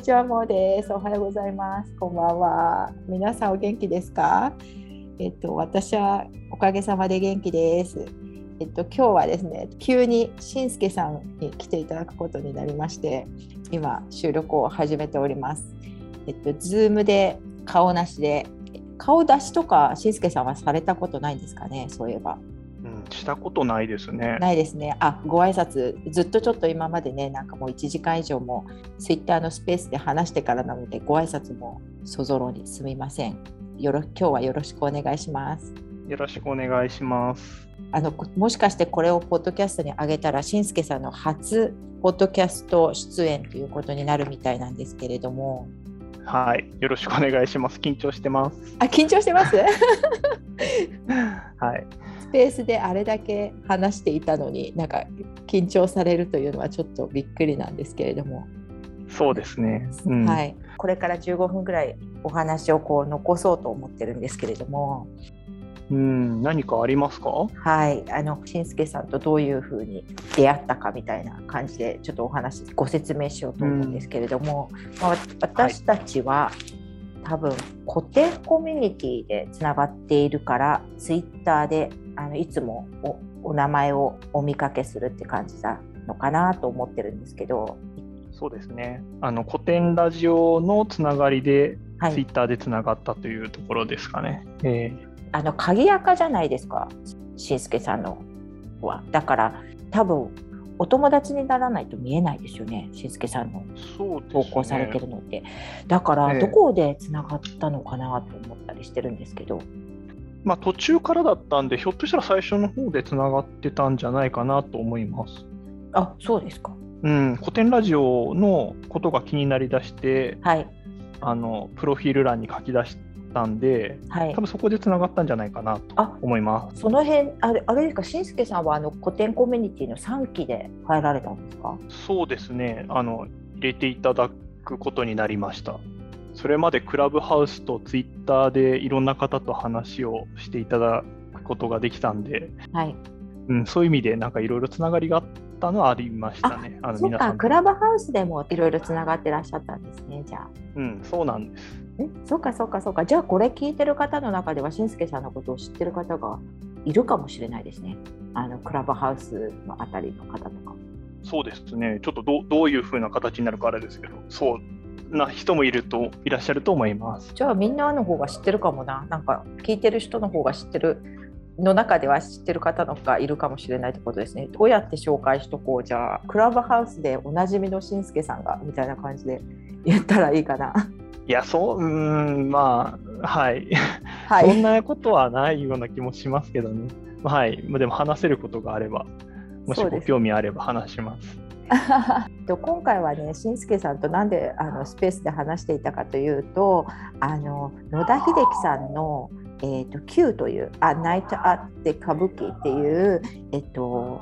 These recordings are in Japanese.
にちは、もうです。おはようございます。こんばんは。皆さんお元気ですか？えっと、私はおかげさまで元気です。えっと、今日はですね、急にしんすけさんに来ていただくことになりまして、今、収録を始めております。えっと、ズームで顔なしで、顔出しとか、しんすけさんはされたことないんですかね、そういえば。したことないですね。ないですね。あ、ご挨拶ずっとちょっと今までね、なんかもう1時間以上もツイッターのスペースで話してからなので、ご挨拶もそぞろにすみません。よろ今日はよろしくお願いします。よろしくお願いします。あのもしかしてこれをポッドキャストに上げたら、しんすけさんの初ポッドキャスト出演ということになるみたいなんですけれども。はい、よろしくお願いします。緊張してます。あ、緊張してます？はい。ペースであれだけ話していたのになんか緊張されるというのはちょっとびっくりなんですけれども。そうですね、うん、はい。これから15分ぐらいお話をこう残そうと思ってるんですけれども。うん。何かありますか？はい。あのしんすけさんとどういうふうに出会ったかみたいな感じでちょっとお話ご説明しようと思うんですけれども、まあ、私たちは、はい多分固定コミュニティでつながっているからツイッターであのいつもお名前をお見かけするって感じなのかなと思ってるんですけど。そうですね。あの古典ラジオのつながりで、ツイッターでつながったというところですかね。えー、あの鍵垢じゃないですか？しんすけさんのは。だから多分お友達にならないと見えないですよね、しんすけさんの投稿されてるのって。ね、だから、どこでつながったのかなと思ったりしてるんですけど。まあ、途中からだったんで、ひょっとしたら最初の方でつながってたんじゃないかなと思います。あそうですか。うん、古典ラジオのことが気になりだして、はい、あのプロフィール欄に書き出したんで、はい、多分そこでつながったんじゃないかなと思います。その辺あれあれですか、しんすけさんはあの古典コミュニティの3期で入られたんですか？そうですねあの、入れていただくことになりました。それまでクラブハウスとツイッターでいろんな方と話をしていただくことができたんで、はいうん、そういう意味でなんかいろいろつながりがあったのはありましたね。あの皆さんクラブハウスでもいろいろつながってらっしゃったんですね、じゃあ。うん、そうなんです。えそうかそうかそうかじゃあこれ聞いてる方の中ではしんすけさんのことを知ってる方がいるかもしれないですねあのクラブハウスのあたりの方とかそうですねちょっとどどういうふうな形になるかあれですけどそうな人もいるといらっしゃると思いますじゃあみんなの方が知ってるかもななんか聞いてる人の方が知ってるの中では知ってる方のがいるかもしれないってことですね。どうやって紹介しとこうじゃあクラブハウスでおなじみのしんすけさんがみたいな感じで言ったらいいかな。いや、そう、うん、まあ、はい。はい、そんなことはないような気もしますけどね。はい。でも話せることがあれば、もしご興味あれば話します。今回はね、しんすけさんとなんであのスペースで話していたかというと、あの野田秀樹さんのえーと、Q という「あナイト・アッテ歌舞伎」っていう、えっと、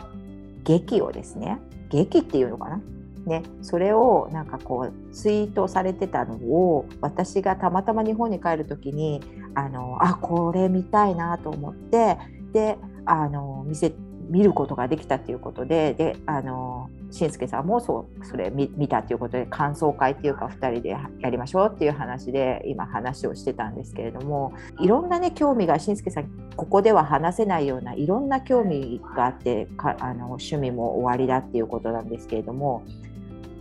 劇をですね劇っていうのかな？ね、それをなんかこうツイートされてたのを私がたまたま日本に帰る時にあのあこれ見たいなと思ってであの見せ見ることができたっていうことでであのしんすけさんもそうそれ見見たっていうことで感想会っていうか2人でやりましょうっていう話で今話をしてたんですけれどもいろんなね興味がしんすけさんここでは話せないようないろんな興味があってかあの趣味も終わりだっていうことなんですけれども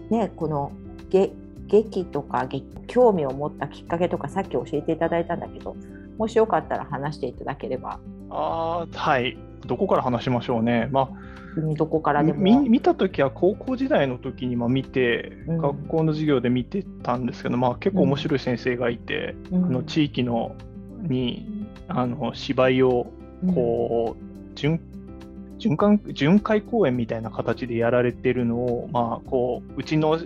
ね、この劇とか興味を持ったきっかけとかさっき教えていただいたんだけどもしよかったら話していただければ。あはいどこから話しましょうね。まあどこからでも。見た時は高校時代の時にま見て、うん、学校の授業で見てたんですけど、まあ、結構面白い先生がいて、うん、あの地域のにあの芝居をこう、うん、循循環巡回公演みたいな形でやられてるのを、まあ、こううちの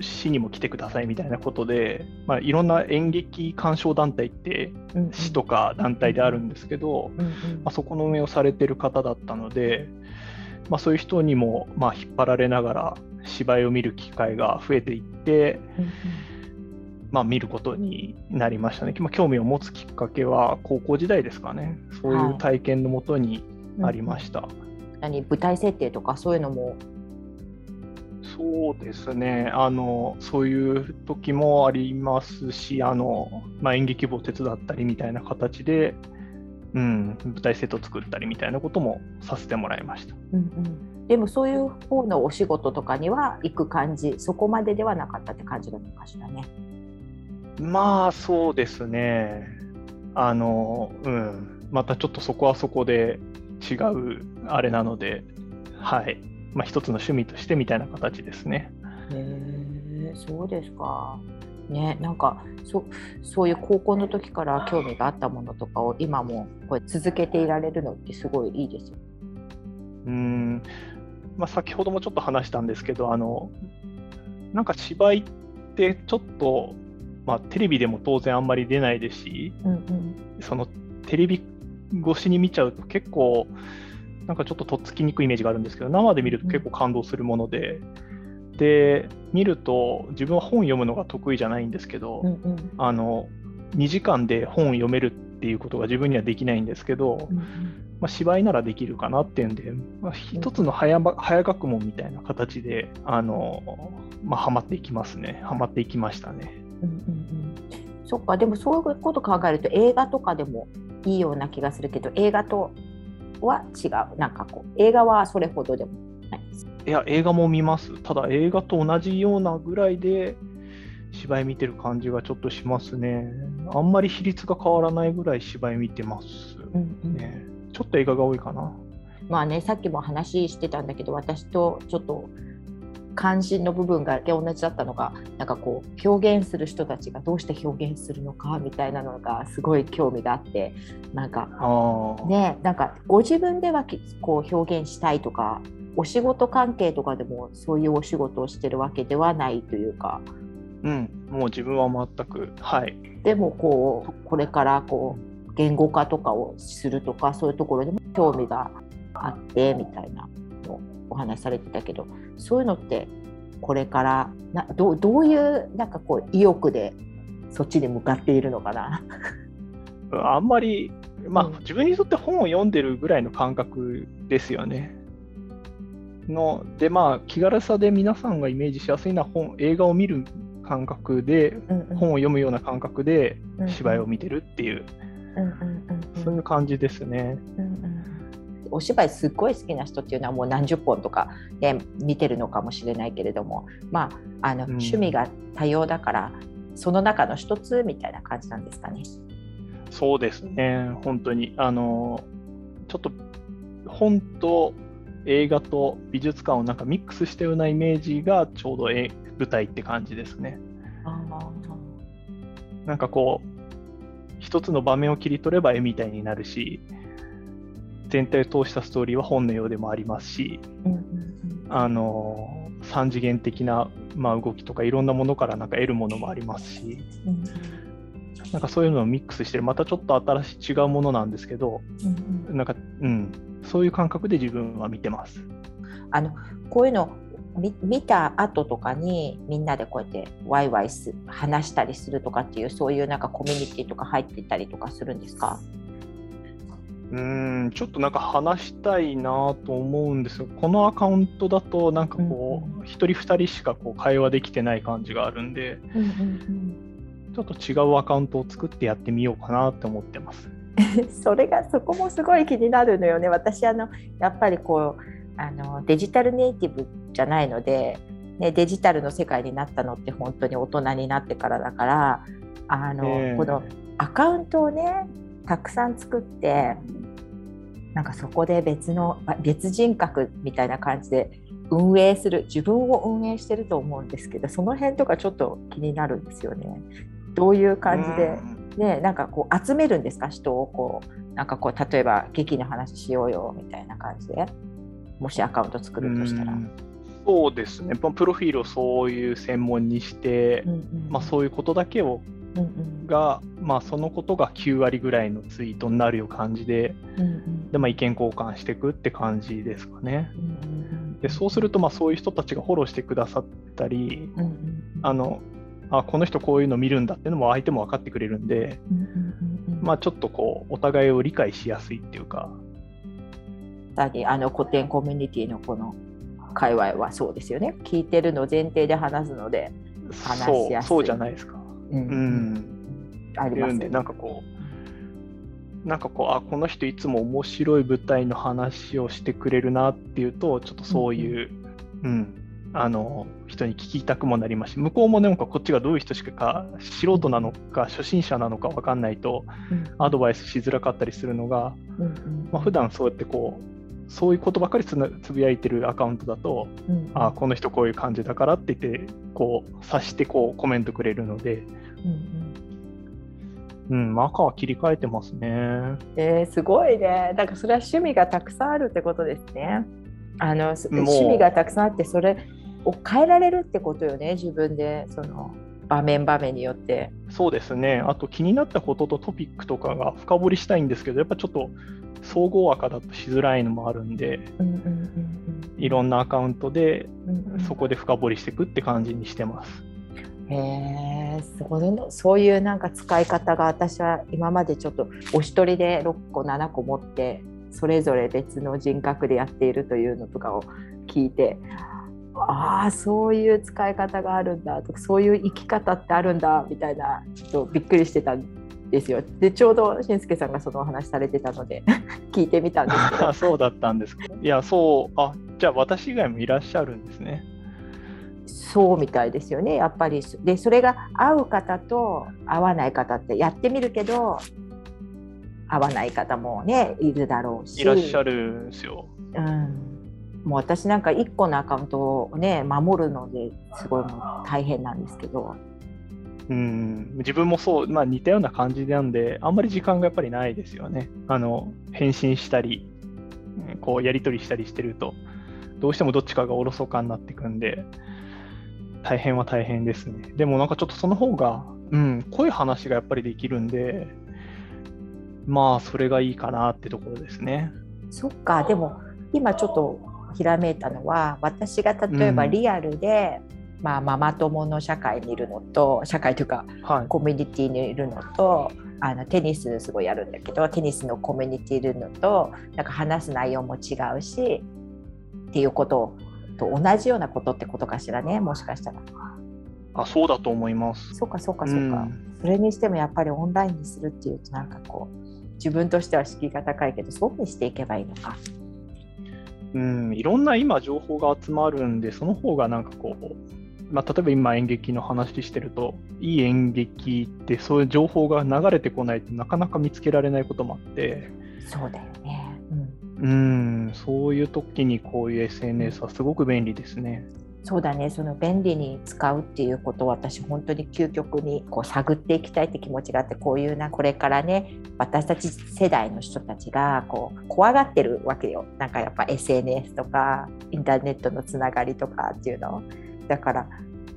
市にも来てくださいみたいなことで、まあ、いろんな演劇鑑賞団体って市とか団体であるんですけど、まあ、そこの運営をされてる方だったので、まあ、そういう人にもまあ引っ張られながら芝居を見る機会が増えていって、まあ、見ることになりましたね、まあ、興味を持つきっかけは高校時代ですかね。そういう体験のもとにありました。何？舞台設定とかそういうのもそうですね。あの、そういう時もありますし、あのまあ、演劇部を手伝ったりみたいな形で、うん、舞台セット作ったりみたいなこともさせてもらいました。うんうん。でもそういう方のお仕事とかには行く感じそこまでではなかったって感じだったかしらね。まあそうですね。あのうん。またちょっとそこはそこで違うあれなのではいまあ一つの趣味としてみたいな形ですね。へえそうですか。ね、なんかそそういう高校の時から興味があったものとかを今もこれ続けていられるのってすごいいいですよ。うんまあ、先ほどもちょっと話したんですけどあのなんか芝居ってちょっと、まあ、テレビでも当然あんまり出ないですし、うんうん、そのテレビ越しに見ちゃうと結構なんかちょっととっつきにくいイメージがあるんですけど生で見ると結構感動するもので。で見ると自分は本読むのが得意じゃないんですけど、うんうん、あの2時間で本読めるっていうことが自分にはできないんですけど、うんうん、まあ、芝居ならできるかなっていうんで、まあ、一つの早,、早学問みたいな形であの、まあ、はまっていきますね。はまっていきましたね。うんうんうん、そっか。でもそういうこと考えると映画とかでもいいような気がするけど映画とは違う。なんかこう映画はそれほどでもないです。いや映画も見ます。ただ映画と同じようなぐらいで芝居見てる感じがちょっとしますね。あんまり比率が変わらないぐらい芝居見てますね、うんうん。ちょっと映画が多いかな。まあね、さっきも話してたんだけど、私とちょっと関心の部分が同じだったのがなんかこう表現する人たちがどうして表現するのかみたいなのがすごい興味があってなんかねなんかご自分ではこう表現したいとかお仕事関係とかでもそういうお仕事をしてるわけではないというか。うん、もう自分は全くはい。でもこうこれからこう言語化とかをするとかそういうところでも興味があってみたいな。のお話しされてたけどそういうのってこれからなどどういうなんかこう意欲でそっちに向かっているのかな？あんまり、まあ、うん、自分にとって本を読んでるぐらいの感覚ですよね。のでまあ気軽さで皆さんがイメージしやすいのは本映画を見る感覚で、うんうん、本を読むような感覚で芝居を見てるっていう。そういう感じですね。うんうんお芝居すっごい好きな人っていうのはもう何十本とかで見てるのかもしれないけれどもまああの、趣味が多様だからその中の一つみたいな感じなんですかね。そうですね本当にあのちょっと本と映画と美術館をなんかミックスしたようなイメージがちょうど舞台って感じですね。なんかこう一つの場面を切り取れば絵みたいになるし全体を通したストーリーは本のようでもありますし、あの3次元的な、まあ、動きとかいろんなものからなんか得るものもありますし、なんかそういうのをミックスしてまたちょっと新しい違うものなんですけど、なんか、うん、そういう感覚で自分は見てます。あのこういうの見た後とかにみんなでこうやってワイワイす話したりするとかっていうそういうなんかコミュニティとか入ってたりとかするんですか？うんちょっとなんか話したいなと思うんですがこのアカウントだとなんかこう、うん、1人2人しかこう会話できてない感じがあるんで、うんうんうん、ちょっと違うアカウントを作ってやってみようかなって思ってます。それがそこもすごい気になるのよね。私あのやっぱりこうあのデジタルネイティブじゃないので、ね、デジタルの世界になったのって本当に大人になってからだからあの、えー、このアカウントをねたくさん作ってなんかそこで別の別人格みたいな感じで運営する自分を運営してると思うんですけどその辺とかちょっと気になるんですよね。どういう感じで、ね、なんかこう集めるんですか？人をこうなんかこう例えば劇の話しようよみたいな感じで。もしアカウント作るとしたら。そうですね、プロフィールをそういう専門にして、うんうん、まあ、そういうことだけを、うんうん、が、まあ、そのことが9割ぐらいのツイートになるよう感じでうんうん、でまあ、意見交換していくって感じですかね。うんうん、でそうすると、まあ、そういう人たちがフォローしてくださったり、うんうん、あのあこの人こういうの見るんだっていうのも相手も分かってくれるんで、うんうんうん、まあ、ちょっとこうお互いを理解しやすいっていうか、あの古典コミュニティのこの界隈はそうですよね。聞いてるの前提で話すので話しやすい。そうじゃないですか。うん、うん、ありますね。なんかこうなんかこうあこの人いつも面白い舞台の話をしてくれるなっていうとちょっとそういう、うん、うん、あの人に聞きたくもなりますし向こうもなんかこっちがどういう人しか素人なのか初心者なのか分かんないとアドバイスしづらかったりするのが、うんうん、まあ、普段そうやってこうそういうことばかりつぶやいてるアカウントだと、うん、あこの人こういう感じだからって言ってこう察してこうコメントくれるので、うん、うん、赤は切り替えてますね。えー、すごいね。だからそれは趣味がたくさんあるってことですね。あの趣味がたくさんあってそれを変えられるってことよね自分でその場面場面によってそうですねあと気になったこととトピックとかが深掘りしたいんですけどやっぱちょっと総合赤だとしづらいのもあるんで、うんうんうんうん、いろんなアカウントでそこで深掘りしていくって感じにしてます。へえそそうい。うなんか使い方が私は今までちょっとお一人で6個7個持ってそれぞれ別の人格でやっているというのとかを聞いてああそういう使い方があるんだとかそういう生き方ってあるんだみたいなちょっとびっくりしてたんですよ。でちょうどしんすけさんがそのお話されてたので 聞いてみたんですけど。そうだったんですか。いやそうあじゃあ私以外もいらっしゃるんですね。そうみたいですよね。やっぱりでそれが合う方と合わない方ってやってみるけど合わない方もねいるだろうし。いらっしゃるんですよ、うん。もう私なんか1個のアカウントをね守るのですごいもう大変なんですけど。うん自分もそう、まあ、似たような感じなんで、あんまり時間がやっぱりないですよね。あの返信したり、こうやり取りしたりしてると、どうしてもどっちかがおろそかになってくんで、大変は大変ですね。でもなんかちょっとその方が、うん、濃い話がやっぱりできるんで、まあ、それがいいかなってところですね。そっか、でも今ちょっとひらめいたのは私が例えばリアルで、うん、まあ、ママ友の社会にいるのと社会というか、はい、コミュニティにいるのとあのテニスすごいやるんだけどテニスのコミュニティいるのとなんか話す内容も違うしっていうことと同じようなことってことかしらねもしかしたら。あそうだと思います。そうかそうかそうか、うん、それにしてもやっぱりオンラインにするっていうとなんかこう自分としては敷居が高いけどそうにしていけばいいのか。うん、いろんな今情報が集まるんで、その方がなんかこう、まあ、例えば今演劇の話してると、いい演劇ってそういう情報が流れてこないとなかなか見つけられないこともあって、そうだよね。うん、うんそういう時にこういう SNS はすごく便利ですね。そうだね。その便利に使うっていうことを私本当に究極にこう探っていきたいって気持ちがあってこういうなこれからね私たち世代の人たちがこう怖がってるわけよ。なんかやっぱ SNS とかインターネットのつながりとかっていうのだから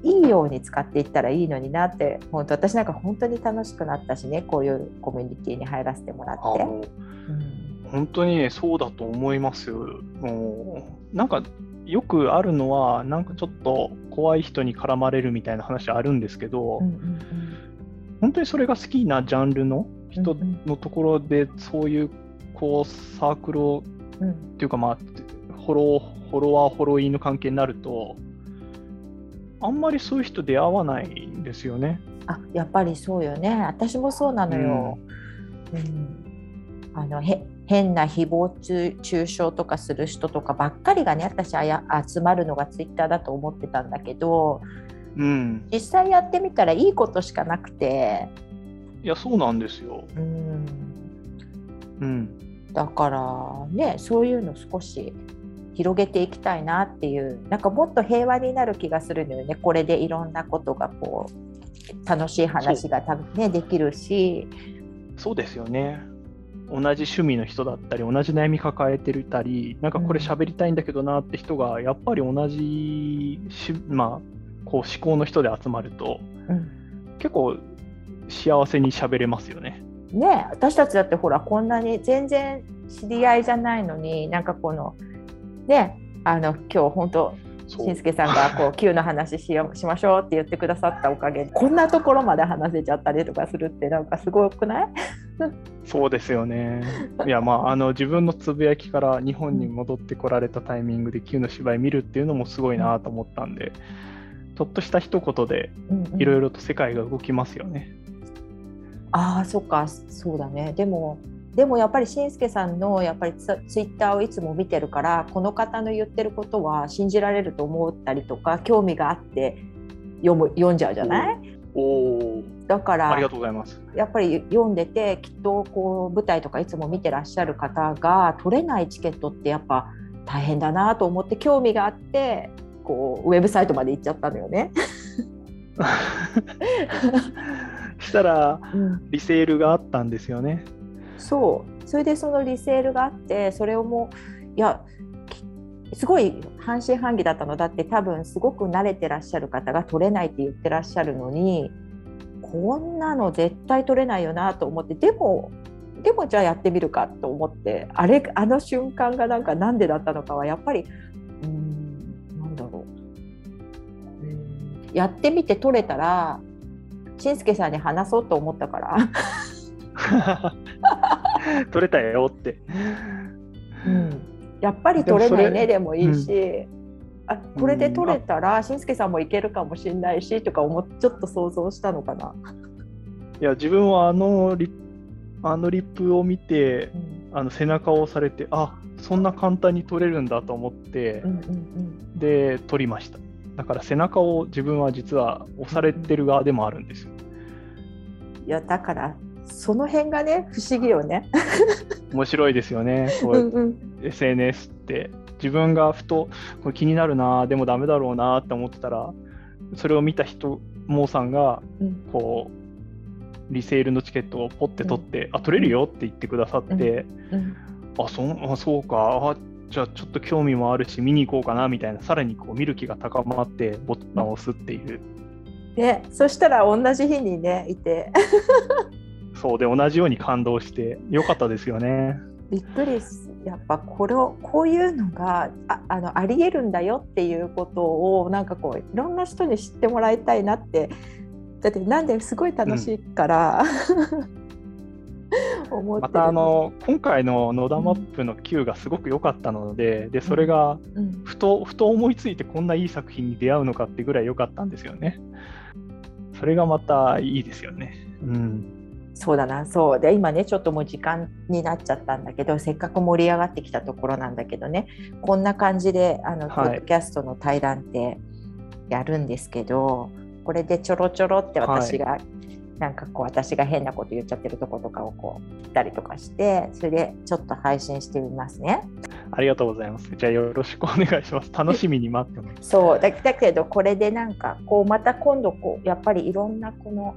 いいように使っていったらいいのになって本当私なんか本当に楽しくなったしねこういうコミュニティに入らせてもらって。うん、本当にねそうだと思いますよ。もうなんかよくあるのは、なんかちょっと怖い人に絡まれるみたいな話あるんですけど、うんうんうん、本当にそれが好きなジャンルの人のところで、そういうこうサークルを、うん、っていうか、まあ、フォローフォロワー、フォロインの関係になると、あんまりそういう人出会わないんですよね。あやっぱりそうよね。私もそうなのよ。うん、うん、あのへ変な誹謗中傷とかする人とかばっかりがね私は集まるのがツイッターだと思ってたんだけど、うん、実際やってみたらいいことしかなくて。いやそうなんですよ、うん、うん、だからねそういうの少し広げていきたいなっていうなんかもっと平和になる気がするのよね。これでいろんなことがこう楽しい話がた、ね、できるし。そうですよね。同じ趣味の人だったり同じ悩み抱えてるたりなんかこれ喋りたいんだけどなって人がやっぱり同じし、まあ、こう思考の人で集まると、うん、結構幸せに喋れますよね。ね私たちだってほらこんなに全然知り合いじゃないのになんかこのねあの今日本当しんすけさんがこう Q の話しよしましょうって言ってくださったおかげでこんなところまで話せちゃったりとかするってなんかすごくない？そうですよね。いやまああの自分のつぶやきから日本に戻ってこられたタイミングで Q の芝居見るっていうのもすごいなと思ったんで、ちょっとした一言でいろいろと世界が動きますよね。うんうん、ああそっかそうだね。でもでもやっぱりしんすけさんのやっぱりツツイッターをいつも見てるからこの方の言ってることは信じられると思ったりとか興味があって読む読んじゃうじゃない、おだからありがとうございます。やっぱり読んでてきっとこう舞台とかいつも見てらっしゃる方が取れないチケットってやっぱ大変だなと思って興味があってこうウェブサイトまで行っちゃったのよね。したら、リセールがあったんですよね。そう。それでそのリセールがあってそれをもういやすごい半信半疑だったの。だって多分すごく慣れてらっしゃる方が取れないって言ってらっしゃるのにこんなの絶対取れないよなと思ってでもでもじゃあやってみるかと思ってあれあの瞬間がなんか何でだったのかはやっぱりうんなんだろう。うやってみて取れたらしんすけさんに話そうと思ったから。取れたよって。うん。やっぱり取れないねでもいいし、うん、あこれで取れたらしんすけさんもいけるかもしれないしとか思ちょっと想像したのかな。いや自分はあのリあのリップを見て、うん、あの背中を押されてあそんな簡単に取れるんだと思って、うんうんうん、で取りました。だから背中を自分は実は押されてる側でもあるんですよ。いやだからその辺がね不思議よね。面白いですよね。こううんうん、SNS って。自分がふとこれ気になるなでもダメだろうなって思ってたらそれを見た人モーさんがこう、リセールのチケットをポッて取って、うん、あ取れるよって言ってくださって、うん。うん、あそあそうか。あじゃあちょっと興味もあるし見に行こうかなみたいな。さらにこう見る気が高まってボタンを押すっていう。ね、そしたら同じ日にねいてそうで同じように感動してよかったですよね。びっくりやっぱこれをこういうのがああのありえるんだよっていうことをなんかこういろんな人に知ってもらいたいなってだってなんですごい楽しいから、うん、またあの今回の野田マップの Q がすごく良かったのででそれがふと,、ふと思いついてこんないい作品に出会うのかってぐらい良かったんですよね。それがまたいいですよね。うんそうだなそうで今ねちょっともう時間になっちゃったんだけどせっかく盛り上がってきたところなんだけどねこんな感じであの、はい、ポッドキャストの対談ってやるんですけどこれでちょろちょろって私が、はい、なんかこう私が変なこと言っちゃってるとことかをこう切ったりとかしてそれでちょっと配信してみますね。ありがとうございます。じゃあよろしくお願いします。楽しみに待ってます。そうだだけどこれでなんかこうまた今度こうやっぱりいろんなこの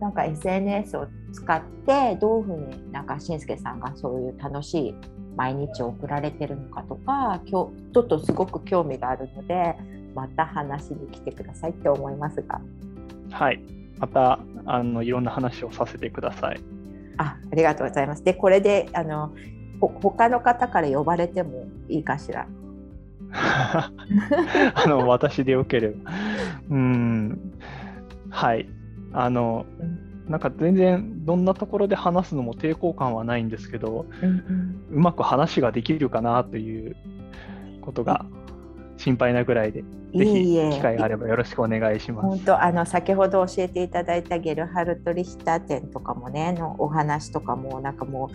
なんか SNS を使ってどういうふうになんかしんすけさんがそういう楽しい毎日を送られてるのかとかちょっとすごく興味があるのでまた話に来てくださいって思いますが。はい。またあのいろんな話をさせてください。あありがとうございます。でこれであのほ他の方から呼ばれてもいいかしら？あの私でよければ。うん。はいあの、なんか全然どんなところで話すのも抵抗感はないんですけど、うん、うまく話ができるかなということが心配なぐらいで、ぜひ機会があればよろしくお願いします。本当あの先ほど教えていただいたゲルハルト・リヒター展とかもねのお話とかもなんかも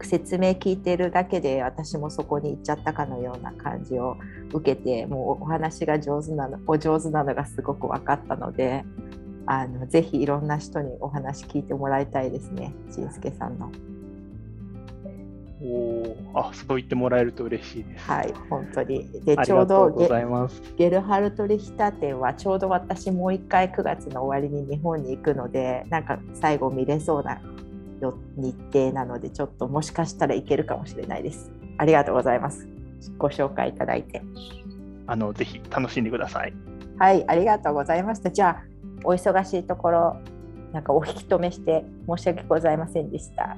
う説明聞いてるだけで私もそこに行っちゃったかのような感じを受けてもうお話が上手なのお上手なのがすごく分かったのであのぜひいろんな人にお話聞いてもらいたいですね、しんすけさんの。おあそう言ってもらえると嬉しいです。はい、本当に。で、ちょうどゲルハルト・リヒタ展はちょうど私もう一回9月の終わりに日本に行くので、なんか最後見れそうな日程なので、ちょっともしかしたらいけるかもしれないです。ありがとうございます。ご紹介いただいて。あのぜひ楽しんでください。はい、ありがとうございました。じゃあお忙しいところなんかお引き止めして申し訳ございませんでした。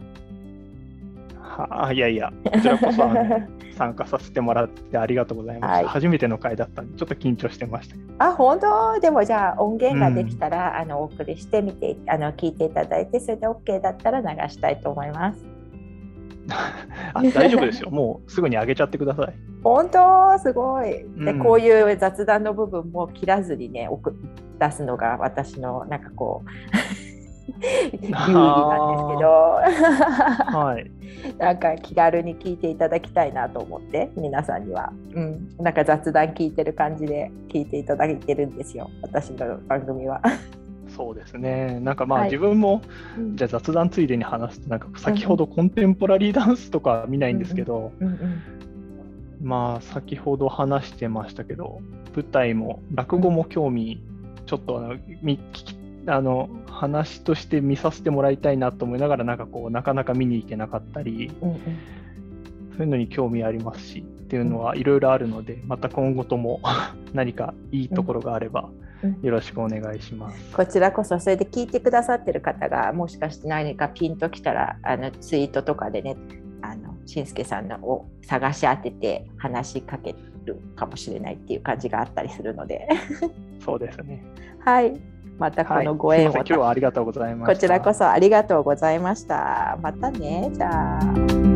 はあいやいや、こちらこそ、ね、参加させてもらってありがとうございます。はい、初めての回だったんで、ちょっと緊張してましたあ、本当？でもじゃあ音源ができたら、うん、あのお送りしてみてあの聞いていただいて、それで OK だったら流したいと思います。あ大丈夫ですよ。もうすぐに上げちゃってください。本当？すごい。で、うん、こういう雑談の部分も切らずにね、出すのが私のなんかこう 流儀なんですけど、はい、なんか気軽に聞いていただきたいなと思って皆さんには、うん、なんか雑談聞いてる感じで聞いていただいてるんですよ私の番組は。そうですね。なんかまあ自分も、はい、じゃあ雑談ついでに話すとなんか先ほどコンテンポラリーダンスとか見ないんですけど、まあ先ほど話してましたけど舞台も落語も興味ちょっとあの話として見させてもらいたいなと思いながらなんかこうなかなか見に行けなかったり、うんうん、そういうのに興味ありますしっていうのはいろいろあるのでまた今後とも 何かいいところがあればよろしくお願いします、こちらこそそれで聞いてくださってる方がもしかして何かピンときたらあのツイートとかでねあのしんすけさんのを探し当てて話しかけるかもしれないっていう感じがあったりするので。そうですね。はい。またこのご縁を、はい、今日はありがとうございました。こちらこそありがとうございました。またね。じゃあ